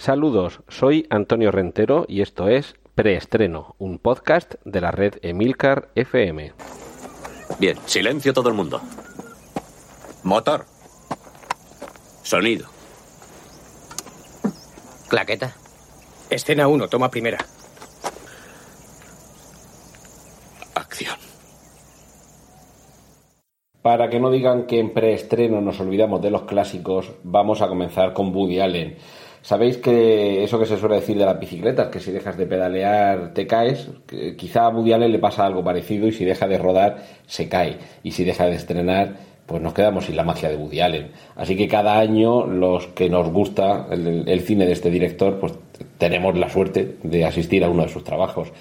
Saludos, soy Antonio Rentero y esto es Preestreno, un podcast de la red Emilcar FM. Bien, silencio todo el mundo. Motor. Sonido. Claqueta. Escena 1, toma primera. Acción. Para que no digan que en preestreno nos olvidamos de los clásicos, vamos a comenzar con Woody Allen. Sabéis que eso que se suele decir de las bicicletas, que si dejas de pedalear te caes, quizá a Woody Allen le pasa algo parecido y si deja de rodar se cae. Y si deja de estrenar, pues nos quedamos sin la magia de Woody Allen. Así que cada año los que nos gusta el, cine de este director, pues tenemos la suerte de asistir a uno de sus trabajos.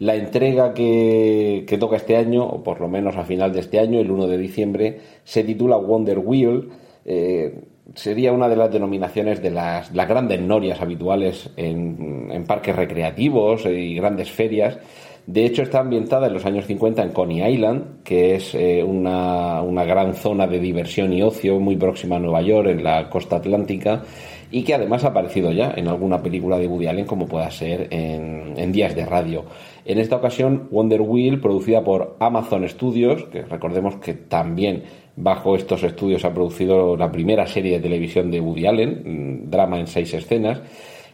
La entrega que, que, toca este año, o por lo menos a final de este año, el 1 de diciembre, se titula Wonder Wheel. Eh, sería una de las denominaciones de las, las grandes norias habituales en, en, parques recreativos y grandes ferias. De hecho, está ambientada en los años 50 en Coney Island, que es eh, una, una gran zona de diversión y ocio muy próxima a Nueva York, en la costa atlántica y que además ha aparecido ya en alguna película de Woody Allen como pueda ser en, Días de Radio. En esta ocasión Wonder Wheel, producida por Amazon Studios, que recordemos que también bajo estos estudios ha producido la primera serie de televisión de Woody Allen, drama en seis escenas.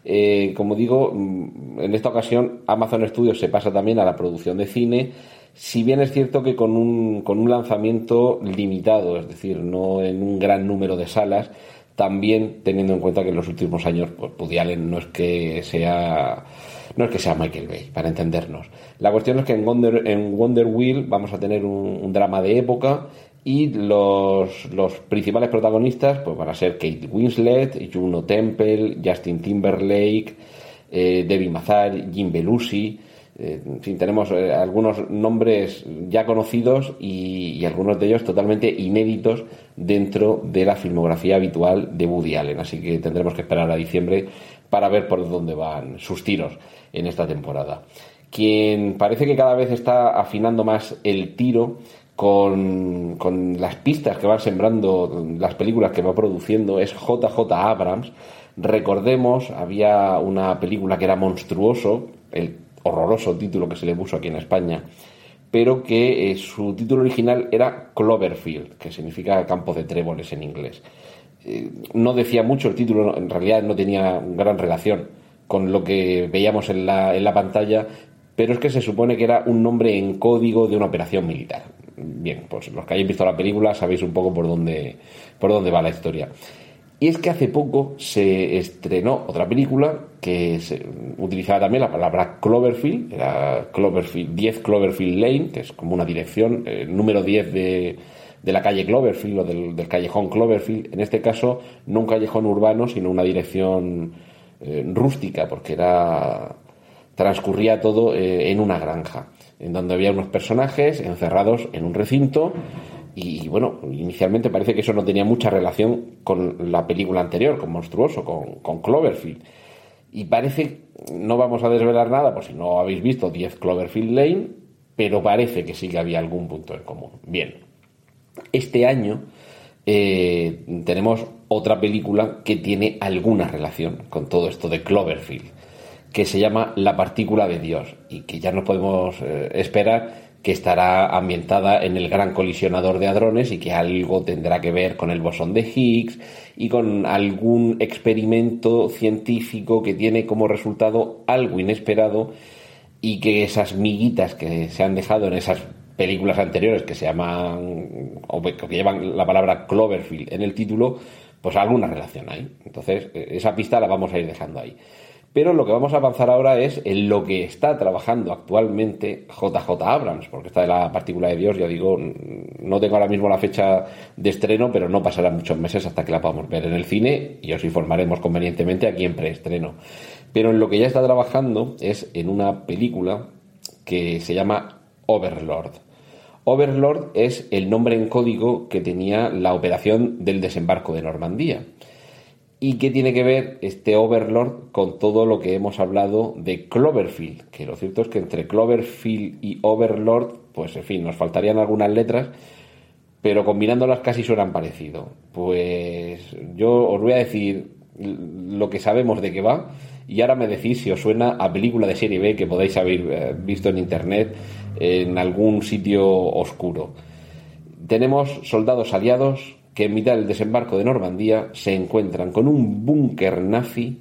Eh, como digo, en esta ocasión Amazon Studios se pasa también a la producción de cine, si bien es cierto que con un, con un lanzamiento limitado, es decir, no en un gran número de salas, también teniendo en cuenta que en los últimos años pues, Woody no es que sea no es que sea Michael Bay, para entendernos. La cuestión es que en Wonder, en Wonder Wheel vamos a tener un, un drama de época y los, los, principales protagonistas pues van a ser Kate Winslet, Juno Temple, Justin Timberlake, eh, Debbie Mazar, Jim Belushi. Eh, en fin, tenemos eh, algunos nombres ya conocidos y, algunos de ellos totalmente inéditos dentro de la filmografía habitual de Woody Allen. Así que tendremos que esperar a diciembre para ver por dónde van sus tiros en esta temporada. Quien parece que cada vez está afinando más el tiro con, con, las pistas que van sembrando las películas que va produciendo es JJ Abrams. Recordemos, había una película que era Monstruoso, el horroroso título que se le puso aquí en España, pero que eh, su título original era Cloverfield, que significa campo de tréboles en inglés. Eh, no decía mucho el título, en realidad no tenía gran relación con lo que veíamos en la, en la pantalla, pero es que se supone que era un nombre en código de una operación militar. Bien, pues los que hayáis visto la película sabéis un poco por dónde, por dónde va la historia. Y es que hace poco se estrenó otra película que se utilizaba también la palabra Cloverfield, era Cloverfield, 10 Cloverfield Lane, que es como una dirección, el número 10 de, de la calle Cloverfield o del, del, callejón Cloverfield. En este caso, no un callejón urbano, sino una dirección eh, rústica, porque era transcurría todo eh, en una granja, en donde había unos personajes encerrados en un recinto y, bueno, inicialmente parece que eso no tenía mucha relación con la película anterior, con Monstruoso, con, Cloverfield. Y parece, no vamos a desvelar nada, por si no habéis visto 10 Cloverfield Lane, pero parece que sí que había algún punto en común. Bien, este año eh, tenemos otra película que tiene alguna relación con todo esto de Cloverfield que se llama La partícula de Dios y que ya no podemos eh, esperar que estará ambientada en el gran colisionador de hadrones y que algo tendrá que ver con el bosón de Higgs y con algún experimento científico que tiene como resultado algo inesperado y que esas miguitas que se han dejado en esas películas anteriores que se llaman o que llevan la palabra Cloverfield en el título, pues alguna relación hay. Entonces, eh, esa pista la vamos a ir dejando ahí. Pero lo que vamos a avanzar ahora es en lo que está trabajando actualmente JJ Abrams, porque está de la partícula de Dios, ya digo, no tengo ahora mismo la fecha de estreno, pero no pasarán muchos meses hasta que la podamos ver en el cine y os informaremos convenientemente aquí en preestreno. Pero en lo que ya está trabajando es en una película que se llama Overlord. Overlord es el nombre en código que tenía la operación del desembarco de Normandía. ¿Y qué tiene que ver este Overlord con todo lo que hemos hablado de Cloverfield? Que lo cierto es que entre Cloverfield y Overlord, pues en fin, nos faltarían algunas letras, pero combinándolas casi suenan parecido. Pues yo os voy a decir lo que sabemos de qué va y ahora me decís si os suena a película de serie B que podáis haber eh, visto en internet en algún sitio oscuro. Tenemos soldados aliados que en mitad del desembarco de Normandía se encuentran con un búnker nazi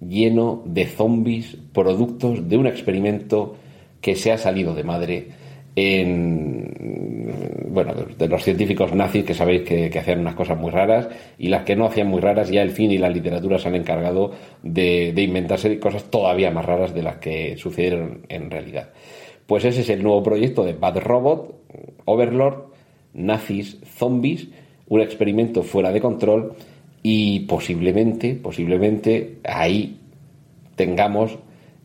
lleno de zombies productos de un experimento que se ha salido de madre en bueno de los científicos nazis que sabéis que, hacían unas cosas muy raras y las que no hacían muy raras ya el cine y la literatura se han encargado de, de inventarse cosas todavía más raras de las que sucedieron en realidad. Pues ese es el nuevo proyecto de Bad Robot Overlord nazis zombies un experimento fuera de control y posiblemente posiblemente ahí tengamos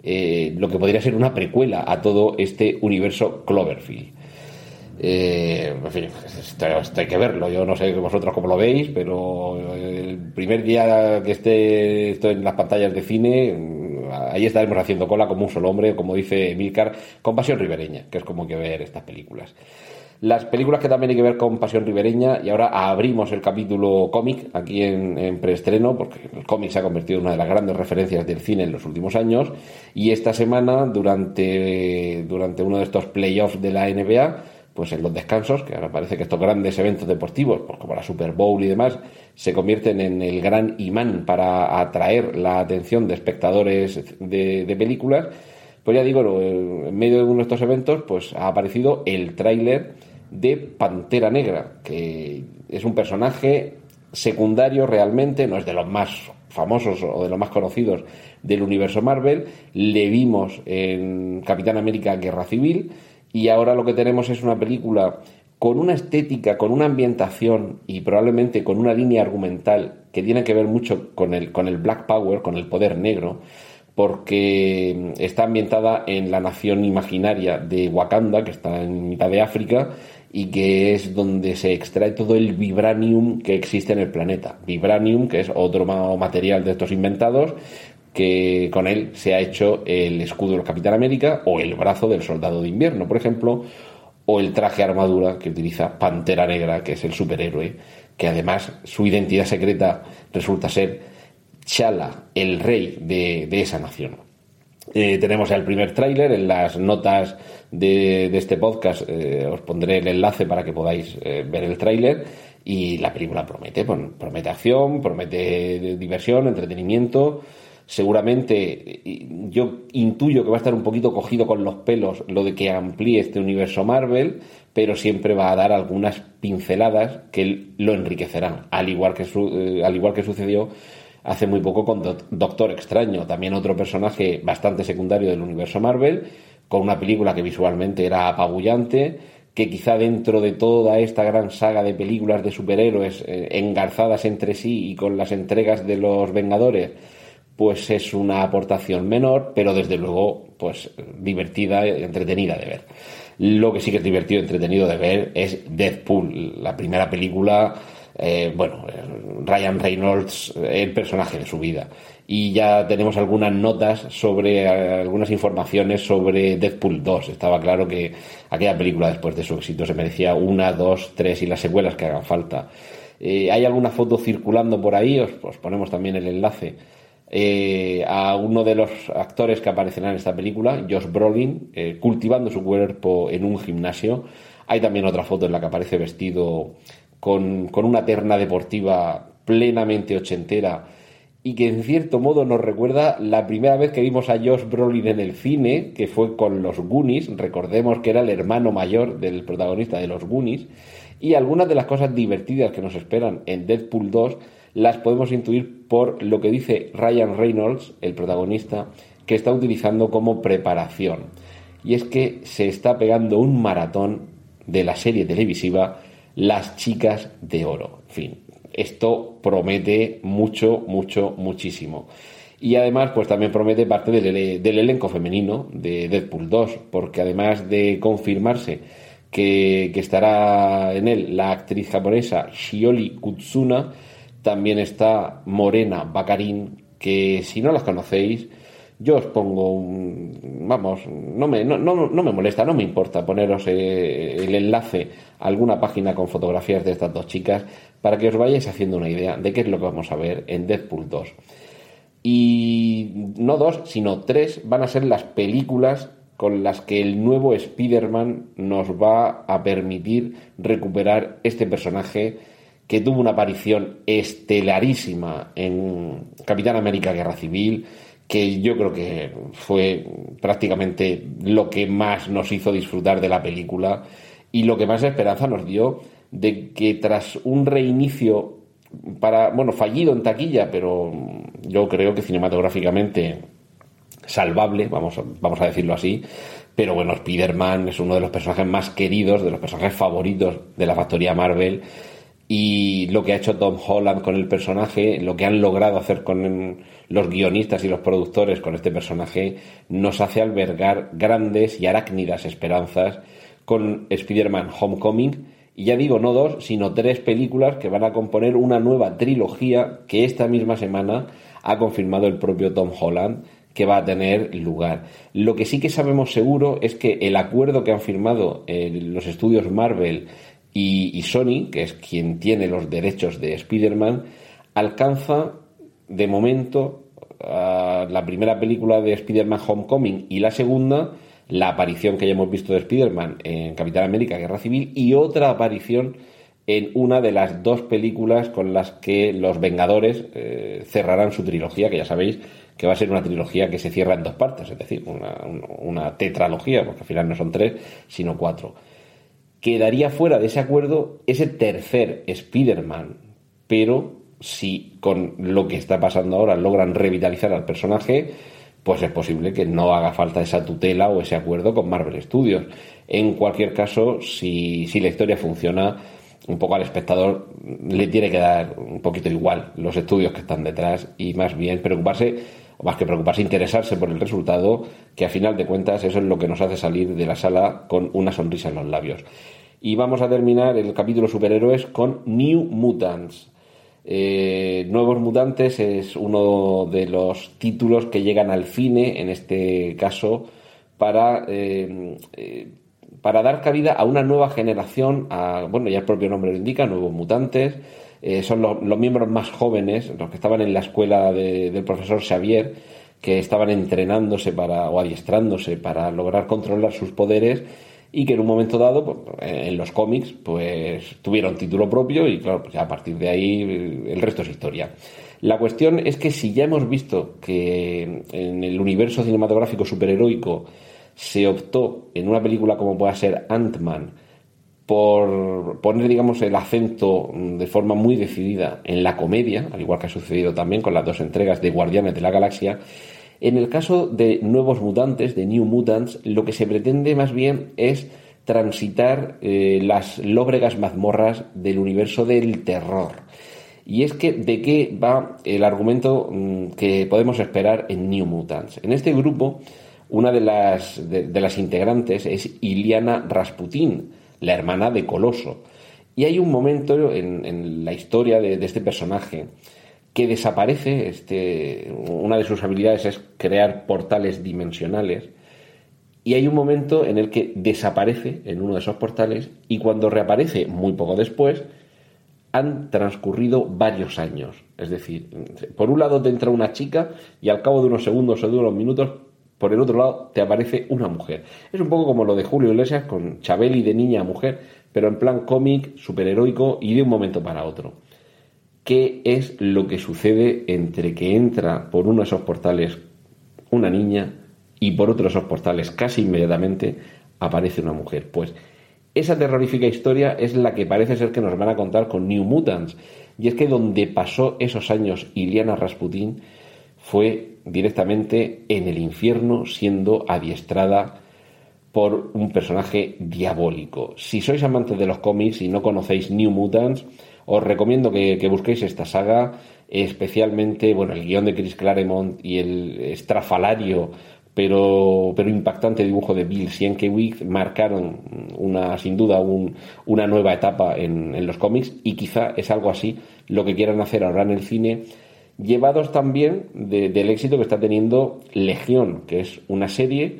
eh, lo que podría ser una precuela a todo este universo Cloverfield. Eh, en fin, esto, hay que verlo. Yo no sé vosotros cómo lo veis, pero el primer día que esté esto en las pantallas de cine, ahí estaremos haciendo cola como un solo hombre, como dice Milcar, con pasión ribereña, que es como que ver estas películas. Las películas que también hay que ver con Pasión Ribereña, y ahora abrimos el capítulo cómic aquí en, preestreno, porque el cómic se ha convertido en una de las grandes referencias del cine en los últimos años, y esta semana, durante, durante uno de estos playoffs de la NBA, pues en los descansos, que ahora parece que estos grandes eventos deportivos, pues como la Super Bowl y demás, se convierten en el gran imán para atraer la atención de espectadores de, de películas, pues ya digo, en medio de uno de estos eventos, pues ha aparecido el tráiler de Pantera Negra, que es un personaje secundario realmente, no es de los más famosos o de los más conocidos del universo Marvel. Le vimos en Capitán América Guerra Civil y ahora lo que tenemos es una película con una estética, con una ambientación y probablemente con una línea argumental que tiene que ver mucho con el, con el Black Power, con el poder negro, porque está ambientada en la nación imaginaria de Wakanda, que está en mitad de África, y que es donde se extrae todo el vibranium que existe en el planeta. Vibranium, que es otro material de estos inventados, que con él se ha hecho el escudo del Capitán América o el brazo del Soldado de Invierno, por ejemplo, o el traje armadura que utiliza Pantera Negra, que es el superhéroe, que además su identidad secreta resulta ser Chala, el rey de, esa nación. Eh, tenemos el primer tráiler en las notas de, este podcast eh, os pondré el enlace para que podáis eh, ver el tráiler y la película promete, promete acción, promete diversión, entretenimiento. Seguramente yo intuyo que va a estar un poquito cogido con los pelos lo de que amplíe este universo Marvel, pero siempre va a dar algunas pinceladas que lo enriquecerán, al igual que, eh, al igual que sucedió hace muy poco con Doctor Extraño, también otro personaje bastante secundario del universo Marvel, con una película que visualmente era apabullante, que quizá dentro de toda esta gran saga de películas de superhéroes eh, engarzadas entre sí y con las entregas de los Vengadores, pues es una aportación menor, pero desde luego, pues divertida y entretenida de ver. Lo que sí que es divertido y entretenido de ver es Deadpool, la primera película, eh, bueno, Ryan Reynolds, el personaje de su vida y ya tenemos algunas notas sobre eh, algunas informaciones sobre Deadpool 2. Estaba claro que aquella película después de su éxito se merecía una, dos, tres y las secuelas que hagan falta. Eh, hay alguna foto circulando por ahí, os, ponemos también el enlace. Eh, a uno de los actores que aparecerá en esta película, Josh Brolin, cultivando su cuerpo en un gimnasio. Hay también otra foto en la que aparece vestido con, con una terna deportiva plenamente ochentera y que en cierto modo nos recuerda la primera vez que vimos a Josh Brolin en el cine, que fue con los Goonies, recordemos que era el hermano mayor del protagonista de los Goonies, y algunas de las cosas divertidas que nos esperan en Deadpool 2 las podemos intuir por lo que dice Ryan Reynolds, el protagonista, que está utilizando como preparación. Y es que se está pegando un maratón de la serie televisiva Las chicas de oro. En fin, esto promete mucho, mucho, muchísimo. Y además, pues también promete parte del, elenco femenino de Deadpool 2, porque además de confirmarse que, estará en él la actriz japonesa Shioli Kutsuna, también está Morena Bakarin, que si no las conocéis, yo os pongo un, vamos, no me, no, no, me molesta, no me importa poneros eh, el enlace a alguna página con fotografías de estas dos chicas, para que os vayáis haciendo una idea de qué es lo que vamos a ver en Deadpool 2. Y no dos, sino tres van a ser las películas con las que el nuevo Spider-Man nos va a permitir recuperar este personaje que tuvo una aparición estelarísima en Capitán América Guerra Civil, que yo creo que fue prácticamente lo que más nos hizo disfrutar de la película y lo que más esperanza nos dio de que tras un reinicio para, bueno, fallido en taquilla, pero yo creo que cinematográficamente salvable, vamos, vamos a decirlo así. Pero bueno, Spider-Man es uno de los personajes más queridos, de los personajes favoritos de la factoría Marvel. Y lo que ha hecho Tom Holland con el personaje, lo que han logrado hacer con los guionistas y los productores con este personaje, nos hace albergar grandes y arácnidas esperanzas con Spider-Man Homecoming. Y ya digo, no dos, sino tres películas que van a componer una nueva trilogía que esta misma semana ha confirmado el propio Tom Holland que va a tener lugar. Lo que sí que sabemos seguro es que el acuerdo que han firmado eh, los estudios Marvel y, Sony, que es quien tiene los derechos de Spider-Man, alcanza de momento la primera película de Spider-Man Homecoming y la segunda, la aparición que ya hemos visto de Spider-Man en Capitán América Guerra Civil y otra aparición en una de las dos películas con las que los Vengadores eh, cerrarán su trilogía, que ya sabéis que va a ser una trilogía que se cierra en dos partes, es decir, una, tetralogía, porque al final no son tres, sino cuatro. Quedaría fuera de ese acuerdo ese tercer Spider-Man, pero si con lo que está pasando ahora logran revitalizar al personaje, pues es posible que no haga falta esa tutela o ese acuerdo con Marvel Studios. En cualquier caso, si, si la historia funciona, un poco al espectador le tiene que dar un poquito igual los estudios que están detrás y más bien preocuparse más que preocuparse, interesarse por el resultado, que a final de cuentas eso es lo que nos hace salir de la sala con una sonrisa en los labios. Y vamos a terminar el capítulo superhéroes con New Mutants. Eh, Nuevos Mutantes es uno de los títulos que llegan al cine, en este caso, para, eh, eh, para dar cabida a una nueva generación, bueno, ya el propio nombre lo indica, Nuevos Mutantes, eh, son los miembros más jóvenes, los que estaban en la escuela del profesor Xavier, que estaban entrenándose para, o adiestrándose para lograr controlar sus poderes y que en un momento dado, pues, en los cómics, pues tuvieron título propio y claro, pues a partir de ahí el resto es historia. La cuestión es que si ya hemos visto que en el universo cinematográfico superheroico se optó en una película como pueda ser Ant-Man por poner, digamos, el acento de forma muy decidida en la comedia, al igual que ha sucedido también con las dos entregas de Guardianes de la Galaxia. En el caso de Nuevos Mutantes, de New Mutants, lo que se pretende más bien es transitar eh, las lóbregas mazmorras del universo del terror. Y es que, ¿de qué va el argumento mm, que podemos esperar en New Mutants? En este grupo, una de las, de las integrantes es Iliana Rasputin, la hermana de Coloso. Y hay un momento en, la historia de, este personaje que desaparece, este, una de sus habilidades es crear portales dimensionales, y hay un momento en el que desaparece en uno de esos portales y cuando reaparece muy poco después, han transcurrido varios años. Es decir, por un lado te entra una chica y al cabo de unos segundos o de unos minutos por el otro lado te aparece una mujer. Es un poco como lo de Julio Iglesias con Chabeli de niña a mujer, pero en plan cómic, superheroico y de un momento para otro. ¿Qué es lo que sucede entre que entra por uno de esos portales una niña y por otro de esos portales casi inmediatamente aparece una mujer? Pues esa terrorífica historia es la que parece ser que nos van a contar con New Mutants. Y es que donde pasó esos años Iliana Rasputin fue directamente en el infierno siendo adiestrada por un personaje diabólico. Si sois amantes de los cómics y no conocéis New Mutants, os recomiendo que, busquéis esta saga, especialmente bueno, el guion de Chris Claremont y el estrafalario pero, pero impactante dibujo de Bill Sienkiewicz marcaron una, sin duda una nueva etapa en los cómics y quizá es algo así lo que quieran hacer ahora en el cine llevados también del éxito que está teniendo Legión, que es una serie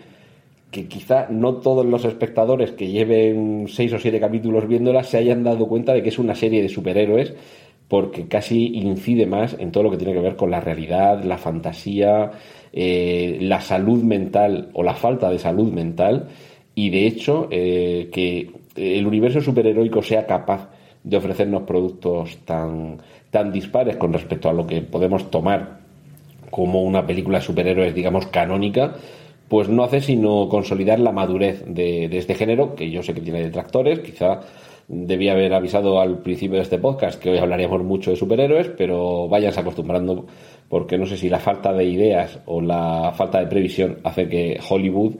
que quizá no todos los espectadores que lleven seis o siete capítulos viéndola se hayan dado cuenta de que es una serie de superhéroes porque casi incide más en todo lo que tiene que ver con la realidad, la fantasía, eh, la salud mental o la falta de salud mental. Y de hecho eh, que el universo superheroico sea capaz de ofrecernos productos tan, tan dispares con respecto a lo que podemos tomar como una película de superhéroes, digamos, canónica, pues no hace sino consolidar la madurez de, este género, que yo sé que tiene detractores, quizá debía haber avisado al principio de este podcast que hoy hablaríamos mucho de superhéroes, pero váyanse acostumbrando porque no sé si la falta de ideas o la falta de previsión hace que Hollywood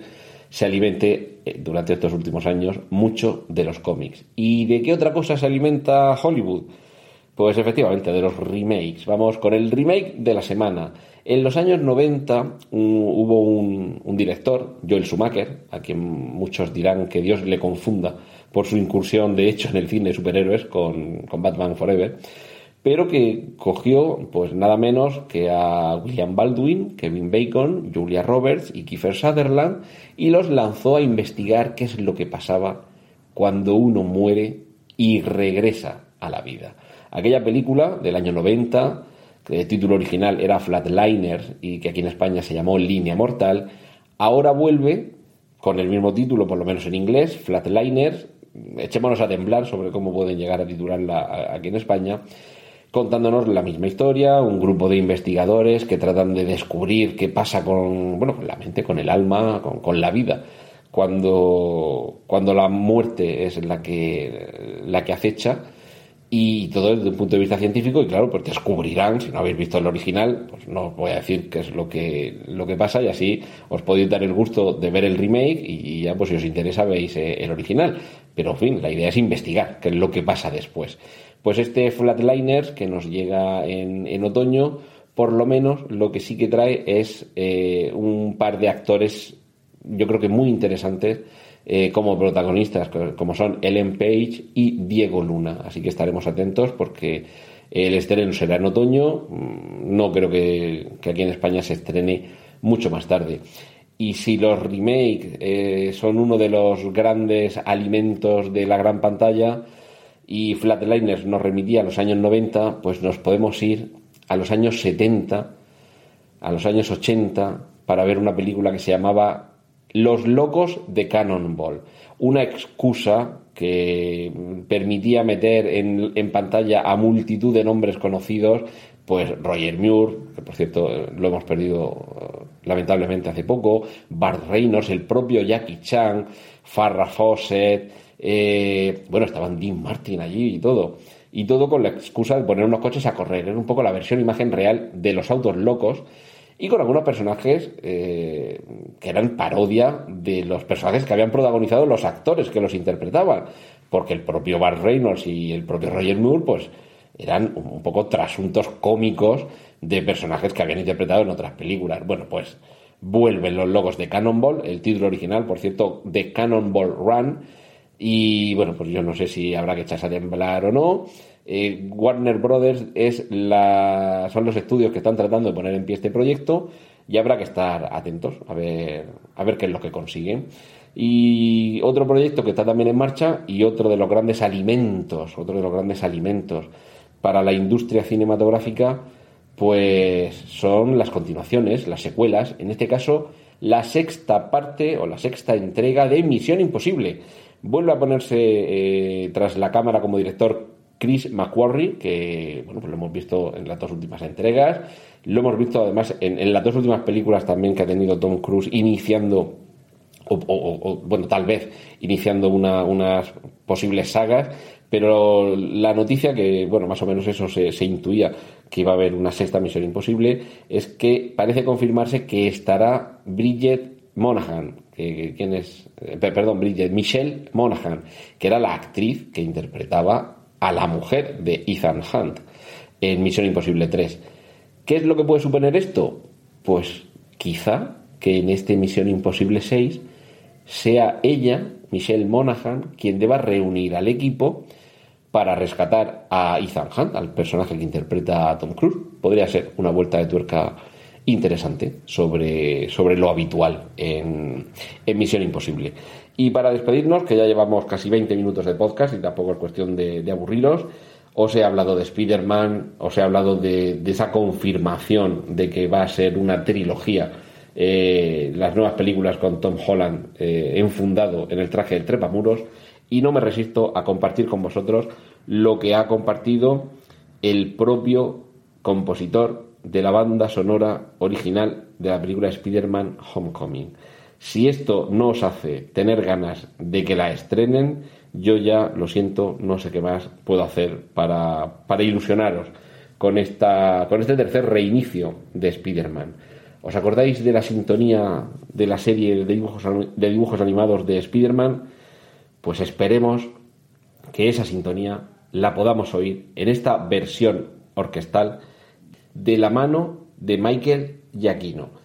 se alimente eh, durante estos últimos años mucho de los cómics. ¿Y de qué otra cosa se alimenta Hollywood? Pues efectivamente, de los remakes. Vamos con el remake de la semana. En los años 90 hubo un, director, Joel Schumacher, a quien muchos dirán que Dios le confunda por su incursión de hecho en el cine de superhéroes con, con Batman Forever, pero que cogió pues nada menos que a William Baldwin, Kevin Bacon, Julia Roberts y Kiefer Sutherland y los lanzó a investigar qué es lo que pasaba cuando uno muere y regresa a la vida. Aquella película del año 90 que el título original era Flatliners y que aquí en España se llamó Línea Mortal, ahora vuelve con el mismo título, por lo menos en inglés, Flatliners. Echémonos a temblar sobre cómo pueden llegar a titularla aquí en España, contándonos la misma historia, un grupo de investigadores que tratan de descubrir qué pasa con, bueno, con la mente, con el alma, con, con la vida cuando, cuando la muerte es la que, la que acecha y todo desde un punto de vista científico y claro, pues descubrirán, si no habéis visto el original, pues no os voy a decir qué es lo que, lo que pasa y así os podéis dar el gusto de ver el remake y, ya pues si os interesa veis eh, el original. Pero en fin, la idea es investigar qué es lo que pasa después. Pues este Flatliners que nos llega en, en otoño, por lo menos lo que sí que trae es eh, un par de actores yo creo que muy interesantes eh, como protagonistas, como son Ellen Page y Diego Luna. Así que estaremos atentos porque el estreno será en otoño. Mm, no creo que, aquí en España se estrene mucho más tarde. Y si los remakes eh, son uno de los grandes alimentos de la gran pantalla y Flatliners nos remitía a los años 90, pues nos podemos ir a los años 70, a los años 80, para ver una película que se llamaba los locos de Cannonball, una excusa que permitía meter en, pantalla a multitud de nombres conocidos, pues Roger Muir, que por cierto lo hemos perdido eh, lamentablemente hace poco, Bart Reynolds, el propio Jackie Chan, Farrah Fawcett, eh, bueno, estaban Dean Martin allí y todo. Y todo con la excusa de poner unos coches a correr. Era un poco la versión imagen real de los autos locos y con algunos personajes eh, que eran parodia de los personajes que habían protagonizado los actores que los interpretaban, porque el propio Bart Reynolds y el propio Roger Moore, pues eran un poco trasuntos cómicos de personajes que habían interpretado en otras películas. Bueno, pues vuelven los logos de Cannonball, el título original, por cierto, de Cannonball Run, y bueno, pues yo no sé si habrá que echarse a temblar o no. Eh, Warner Brothers es la, son los estudios que están tratando de poner en pie este proyecto y habrá que estar atentos a ver, a ver qué es lo que consiguen. Y otro proyecto que está también en marcha y otro de los grandes alimentos, otro de los grandes alimentos para la industria cinematográfica, pues son las continuaciones, las secuelas, en este caso la sexta parte o la sexta entrega de Misión Imposible. Vuelve a ponerse eh, tras la cámara como director Chris McQuarrie, que bueno, pues lo hemos visto en las dos últimas entregas, lo hemos visto además en, las dos últimas películas también que ha tenido Tom Cruise iniciando, o, bueno, tal vez iniciando unas posibles sagas, pero la noticia que, bueno, más o menos eso se, se, intuía que iba a haber una sexta misión imposible, es que parece confirmarse que estará Bridget Monaghan, que, ¿quién es? Eh, perdón, Bridget, Michelle Monaghan, que era la actriz que interpretaba a la mujer de Ethan Hunt en Misión Imposible 3. ¿Qué es lo que puede suponer esto? Pues quizá que en este Misión Imposible 6 sea ella, Michelle Monaghan, quien deba reunir al equipo para rescatar a Ethan Hunt, al personaje que interpreta a Tom Cruise. Podría ser una vuelta de tuerca interesante sobre, sobre lo habitual en, Misión Imposible. Y para despedirnos, que ya llevamos casi 20 minutos de podcast y tampoco es cuestión de, aburriros, os he hablado de Spider-Man, os he hablado de, esa confirmación de que va a ser una trilogía, eh, las nuevas películas con Tom Holland eh, enfundado en el traje del trepamuros, y no me resisto a compartir con vosotros lo que ha compartido el propio compositor de la banda sonora original de la película Spider-Man Homecoming. Si esto no os hace tener ganas de que la estrenen, yo ya lo siento, no sé qué más puedo hacer para, para ilusionaros con, esta, con este tercer reinicio de Spider-Man. ¿Os acordáis de la sintonía de la serie de dibujos, de dibujos animados de Spider-Man? Pues esperemos que esa sintonía la podamos oír en esta versión orquestal de la mano de Michael Giacchino.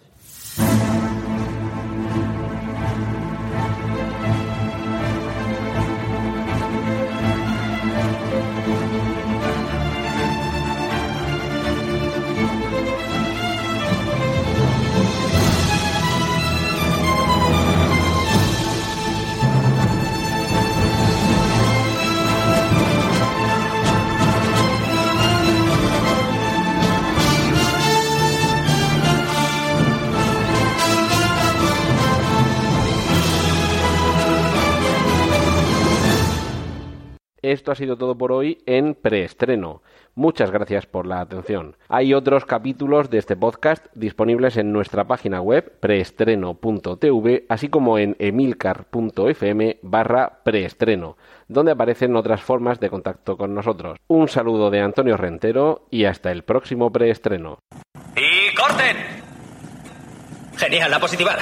Esto ha sido todo por hoy en preestreno. Muchas gracias por la atención. Hay otros capítulos de este podcast disponibles en nuestra página web preestreno.tv, así como en emilcar.fm barra preestreno, donde aparecen otras formas de contacto con nosotros. Un saludo de Antonio Rentero y hasta el próximo preestreno. ¡Y corten! Genial, la positiva.